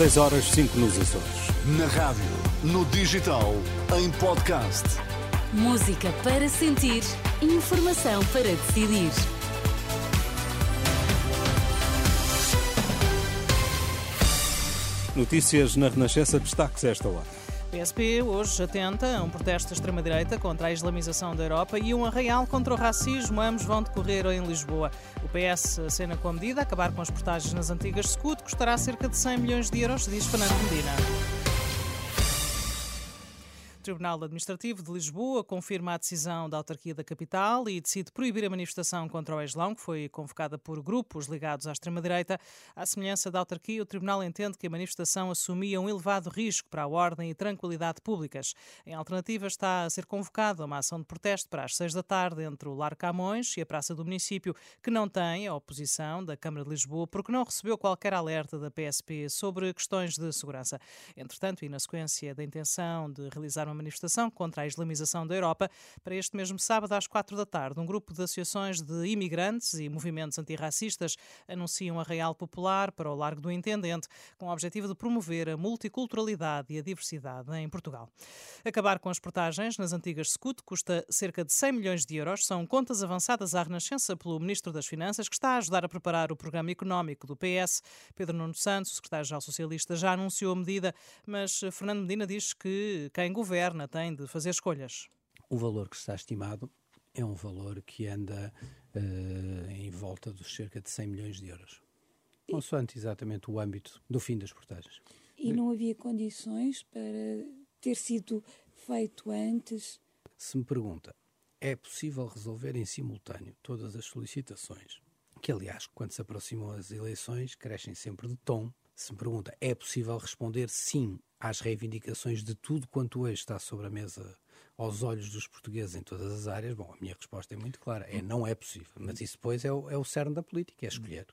6 horas 5 nos Açores. Na rádio, no digital, em podcast. Música para sentir, informação para decidir. Notícias na Renascença, destaques esta hora. PSP hoje atenta a um protesto da extrema-direita contra a islamização da Europa e um arraial contra o racismo. Ambos vão decorrer em Lisboa. O PS acena com a medida, acabar com as portagens nas antigas Scoot, custará cerca de 100 milhões de euros, diz Fernando Medina. Tribunal Administrativo de Lisboa confirma a decisão da autarquia da capital e decide proibir a manifestação contra o Eslão, que foi convocada por grupos ligados à extrema-direita. À semelhança da autarquia, o Tribunal entende que a manifestação assumia um elevado risco para a ordem e tranquilidade públicas. Em alternativa, está a ser convocada uma ação de protesto para as seis da tarde entre o Lar Camões e a Praça do Município, que não tem a oposição da Câmara de Lisboa porque não recebeu qualquer alerta da PSP sobre questões de segurança. Entretanto, e na sequência da intenção de realizar uma manifestação contra a islamização da Europa para este mesmo sábado às quatro da tarde. Um grupo de associações de imigrantes e movimentos antirracistas anunciam a Real Popular para o Largo do Intendente com o objetivo de promover a multiculturalidade e a diversidade em Portugal. Acabar com as portagens nas antigas SCUT custa cerca de 100 milhões de euros. São contas avançadas à Renascença pelo Ministro das Finanças, que está a ajudar a preparar o programa económico do PS. Pedro Nuno Santos, secretário-geral socialista, já anunciou a medida, mas Fernando Medina diz que quem governa governa tem de fazer escolhas. O valor que está estimado é um valor que anda uh, em volta dos cerca de 100 milhões de euros. Consoante exatamente o âmbito do fim das portagens. E não havia condições para ter sido feito antes? Se me pergunta, é possível resolver em simultâneo todas as solicitações? Que, aliás, quando se aproximam as eleições, crescem sempre de tom. Se me pergunta, é possível responder sim às reivindicações de tudo quanto hoje está sobre a mesa aos olhos dos portugueses em todas as áreas, bom, a minha resposta é muito clara, é não é possível. Mas isso depois é o, é o cerne da política, é escolher.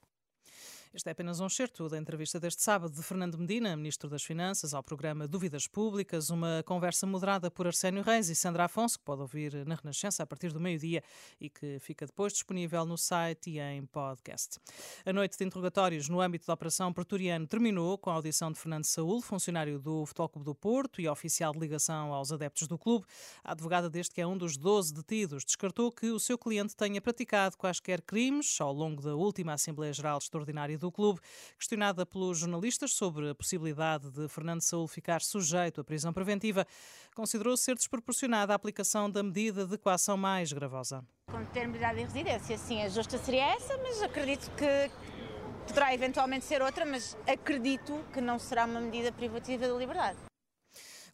Este é apenas um excerto da entrevista deste sábado de Fernando Medina, Ministro das Finanças, ao programa Dúvidas Públicas, uma conversa moderada por Arsénio Reis e Sandra Afonso, que pode ouvir na Renascença a partir do meio-dia e que fica depois disponível no site e em podcast. A noite de interrogatórios no âmbito da Operação Pretoriano terminou com a audição de Fernando Saúl, funcionário do Futebol Clube do Porto e oficial de ligação aos adeptos do clube. A advogada deste, que é um dos 12 detidos, descartou que o seu cliente tenha praticado quaisquer crimes ao longo da última Assembleia Geral Extraordinária do clube. Questionada pelos jornalistas sobre a possibilidade de Fernando Saúl ficar sujeito à prisão preventiva, considerou ser desproporcionada a aplicação da medida de coação mais gravosa. Com determinada residência, sim, a justa seria essa, mas acredito que poderá eventualmente ser outra, mas acredito que não será uma medida privativa da liberdade.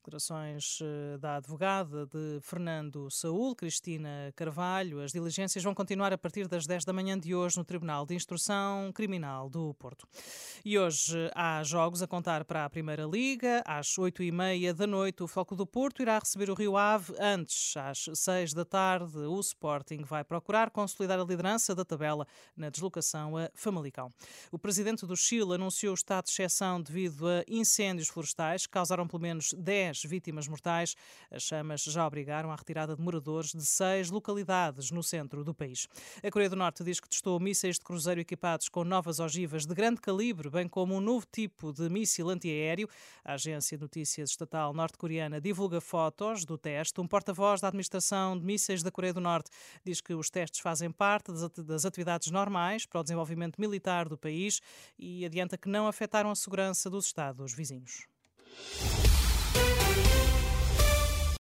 Declarações eh, da advogada de Fernando Saúl, Cristina Carvalho. As diligências vão continuar a partir das 10 da manhã de hoje no Tribunal de Instrução Criminal do Porto. E hoje há jogos a contar para a Primeira Liga. Às 8 e meia da noite, o Foco do Porto irá receber o Rio Ave. Antes, às 6 da tarde, o Sporting vai procurar consolidar a liderança da tabela na deslocação a Famalicão. O presidente do Chile anunciou o estado de exceção devido a incêndios florestais que causaram pelo menos 10 10 vítimas mortais. As chamas já obrigaram à retirada de moradores de seis localidades no centro do país. A Coreia do Norte diz que testou mísseis de cruzeiro equipados com novas ogivas de grande calibre, bem como um novo tipo de míssil antiaéreo. A agência de notícias estatal norte-coreana divulga fotos do teste. Um porta-voz da administração de mísseis da Coreia do Norte diz que os testes fazem parte das atividades normais para o desenvolvimento militar do país e adianta que não afetaram a segurança dos Estados vizinhos.